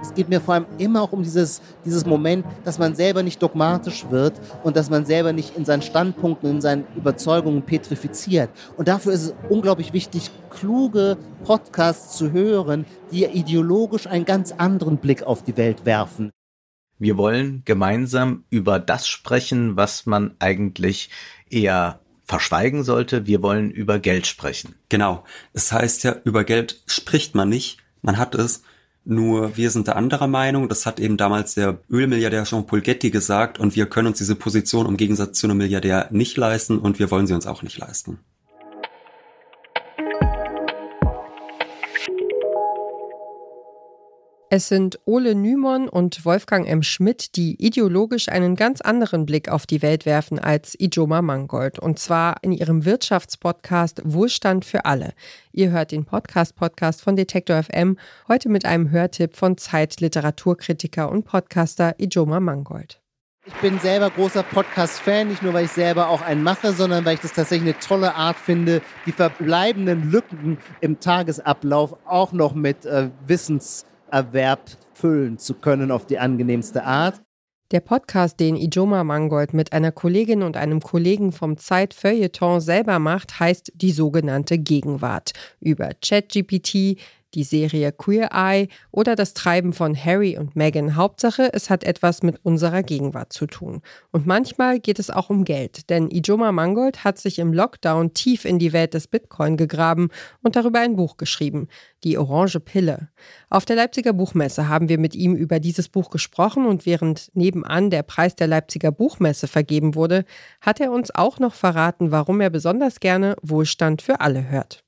Es geht mir vor allem immer auch um dieses, dieses Moment, dass man selber nicht dogmatisch wird und dass man selber nicht in seinen Standpunkten, in seinen Überzeugungen petrifiziert. Und dafür ist es unglaublich wichtig, kluge Podcasts zu hören, die ideologisch einen ganz anderen Blick auf die Welt werfen. Wir wollen gemeinsam über das sprechen, was man eigentlich eher verschweigen sollte. Wir wollen über Geld sprechen. Genau. Es heißt ja, über Geld spricht man nicht, man hat es. Nur wir sind der anderer Meinung. Das hat eben damals der Ölmilliardär Jean-Paul Getty gesagt und wir können uns diese Position im Gegensatz zu einem Milliardär nicht leisten und wir wollen sie uns auch nicht leisten. Es sind Ole Nymon und Wolfgang M. Schmidt, die ideologisch einen ganz anderen Blick auf die Welt werfen als Ijoma Mangold. Und zwar in ihrem Wirtschaftspodcast Wohlstand für alle. Ihr hört den Podcast-Podcast von Detektor FM, heute mit einem Hörtipp von Zeit-Literaturkritiker und Podcaster Ijoma Mangold. Ich bin selber großer Podcast-Fan, nicht nur weil ich selber auch einen mache, sondern weil ich das tatsächlich eine tolle Art finde, die verbleibenden Lücken im Tagesablauf auch noch mit äh, Wissens Erwerb füllen zu können auf die angenehmste Art. Der Podcast, den Ijoma Mangold mit einer Kollegin und einem Kollegen vom Zeit Feuilleton selber macht, heißt die sogenannte Gegenwart über ChatGPT, die Serie Queer Eye oder das Treiben von Harry und Meghan. Hauptsache, es hat etwas mit unserer Gegenwart zu tun. Und manchmal geht es auch um Geld, denn Ijoma Mangold hat sich im Lockdown tief in die Welt des Bitcoin gegraben und darüber ein Buch geschrieben, Die Orange Pille. Auf der Leipziger Buchmesse haben wir mit ihm über dieses Buch gesprochen und während nebenan der Preis der Leipziger Buchmesse vergeben wurde, hat er uns auch noch verraten, warum er besonders gerne Wohlstand für alle hört.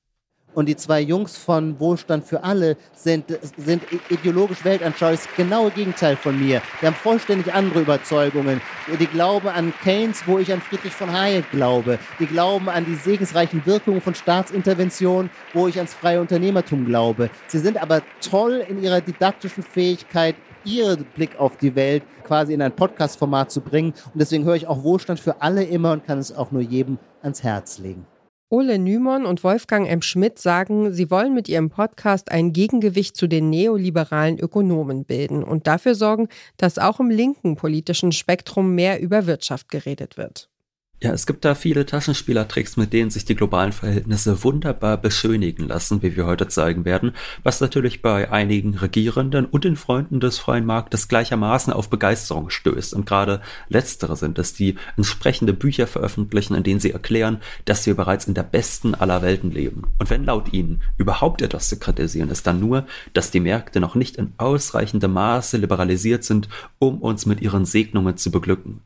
Und die zwei Jungs von Wohlstand für alle sind, sind ideologisch weltanschaulich das genaue Gegenteil von mir. Die haben vollständig andere Überzeugungen. Die glauben an Keynes, wo ich an Friedrich von Hayek glaube. Die glauben an die segensreichen Wirkungen von Staatsintervention, wo ich ans freie Unternehmertum glaube. Sie sind aber toll in ihrer didaktischen Fähigkeit, ihren Blick auf die Welt quasi in ein Podcast-Format zu bringen. Und deswegen höre ich auch Wohlstand für alle immer und kann es auch nur jedem ans Herz legen. Ole Nymon und Wolfgang M. Schmidt sagen, sie wollen mit ihrem Podcast ein Gegengewicht zu den neoliberalen Ökonomen bilden und dafür sorgen, dass auch im linken politischen Spektrum mehr über Wirtschaft geredet wird. Ja, es gibt da viele Taschenspielertricks, mit denen sich die globalen Verhältnisse wunderbar beschönigen lassen, wie wir heute zeigen werden, was natürlich bei einigen Regierenden und den Freunden des freien Marktes gleichermaßen auf Begeisterung stößt. Und gerade letztere sind es, die entsprechende Bücher veröffentlichen, in denen sie erklären, dass wir bereits in der besten aller Welten leben. Und wenn laut ihnen überhaupt etwas zu kritisieren ist, dann nur, dass die Märkte noch nicht in ausreichendem Maße liberalisiert sind, um uns mit ihren Segnungen zu beglücken.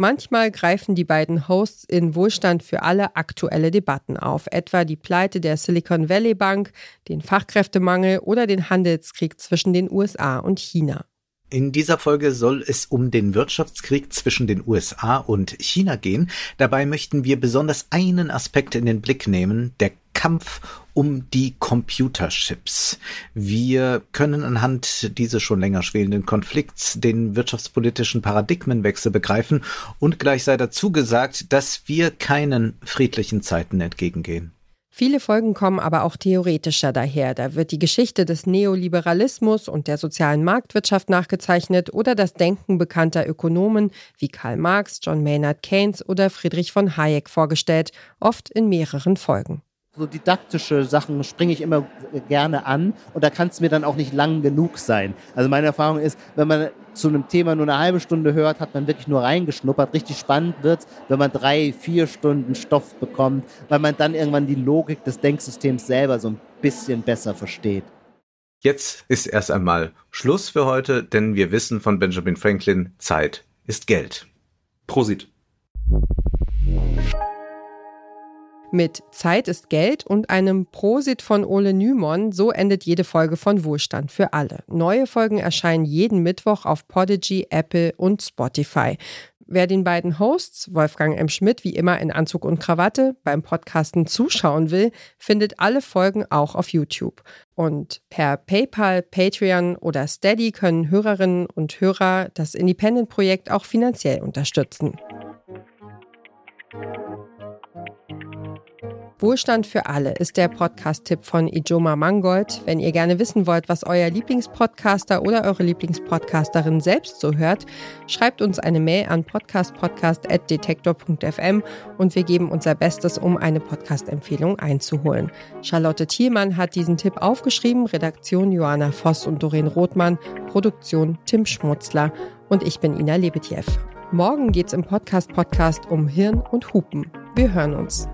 Manchmal greifen die beiden Hosts in Wohlstand für alle aktuelle Debatten auf, etwa die Pleite der Silicon Valley Bank, den Fachkräftemangel oder den Handelskrieg zwischen den USA und China. In dieser Folge soll es um den Wirtschaftskrieg zwischen den USA und China gehen. Dabei möchten wir besonders einen Aspekt in den Blick nehmen, der Kampf um die Computerchips. Wir können anhand dieses schon länger schwelenden Konflikts den wirtschaftspolitischen Paradigmenwechsel begreifen und gleich sei dazu gesagt, dass wir keinen friedlichen Zeiten entgegengehen. Viele Folgen kommen aber auch theoretischer daher. Da wird die Geschichte des Neoliberalismus und der sozialen Marktwirtschaft nachgezeichnet oder das Denken bekannter Ökonomen wie Karl Marx, John Maynard Keynes oder Friedrich von Hayek vorgestellt, oft in mehreren Folgen so didaktische Sachen springe ich immer gerne an und da kann es mir dann auch nicht lang genug sein. Also meine Erfahrung ist, wenn man zu einem Thema nur eine halbe Stunde hört, hat man wirklich nur reingeschnuppert. Richtig spannend wird wenn man drei, vier Stunden Stoff bekommt, weil man dann irgendwann die Logik des Denksystems selber so ein bisschen besser versteht. Jetzt ist erst einmal Schluss für heute, denn wir wissen von Benjamin Franklin, Zeit ist Geld. Prosit. Mit Zeit ist Geld und einem Prosit von Ole Nymon, so endet jede Folge von Wohlstand für alle. Neue Folgen erscheinen jeden Mittwoch auf Podigy, Apple und Spotify. Wer den beiden Hosts, Wolfgang M. Schmidt, wie immer in Anzug und Krawatte, beim Podcasten zuschauen will, findet alle Folgen auch auf YouTube. Und per PayPal, Patreon oder Steady können Hörerinnen und Hörer das Independent-Projekt auch finanziell unterstützen. Wohlstand für alle ist der Podcast-Tipp von Ijoma Mangold. Wenn ihr gerne wissen wollt, was euer Lieblingspodcaster oder eure Lieblingspodcasterin selbst so hört, schreibt uns eine Mail an podcastpodcast.detektor.fm und wir geben unser Bestes, um eine Podcast-Empfehlung einzuholen. Charlotte Thielmann hat diesen Tipp aufgeschrieben, Redaktion Johanna Voss und Doreen Rothmann, Produktion Tim Schmutzler und ich bin Ina Lebetjew. Morgen geht's im Podcast-Podcast um Hirn und Hupen. Wir hören uns.